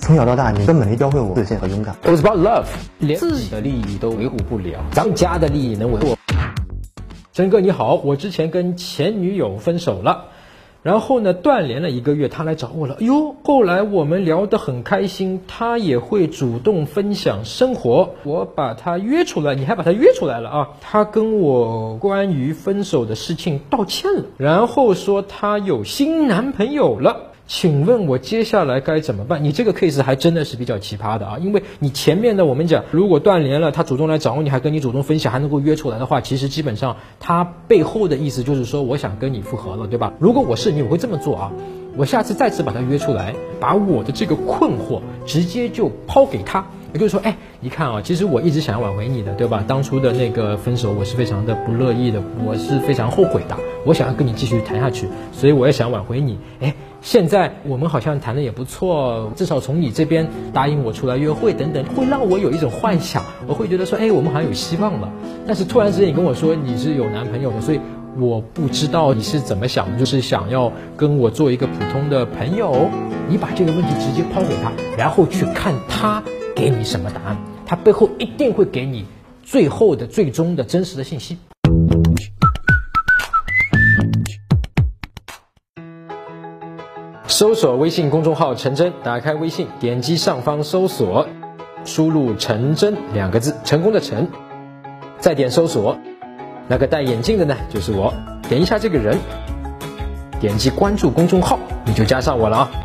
从小到大，你根本没教会我自信和勇敢。It was about love，连自己的利益都维护不了，咱们家的利益能维护？真哥你好，我之前跟前女友分手了，然后呢断联了一个月，她来找我了。哎呦，后来我们聊得很开心，她也会主动分享生活。我把她约出来，你还把她约出来了啊？她跟我关于分手的事情道歉了，然后说她有新男朋友了。请问我接下来该怎么办？你这个 case 还真的是比较奇葩的啊，因为你前面的我们讲，如果断联了，他主动来找你，还跟你主动分享，还能够约出来的话，其实基本上他背后的意思就是说，我想跟你复合了，对吧？如果我是你，我会这么做啊，我下次再次把他约出来，把我的这个困惑直接就抛给他，也就是说，哎，你看啊，其实我一直想要挽回你的，对吧？当初的那个分手，我是非常的不乐意的，我是非常后悔的，我想要跟你继续谈下去，所以我也想挽回你，哎。现在我们好像谈的也不错，至少从你这边答应我出来约会等等，会让我有一种幻想，我会觉得说，哎，我们好像有希望了。但是突然之间你跟我说你是有男朋友的，所以我不知道你是怎么想的，就是想要跟我做一个普通的朋友。你把这个问题直接抛给他，然后去看他给你什么答案，他背后一定会给你最后的、最终的真实的信息。搜索微信公众号“陈真”，打开微信，点击上方搜索，输入“陈真”两个字，成功的陈，再点搜索，那个戴眼镜的呢，就是我，点一下这个人，点击关注公众号，你就加上我了啊。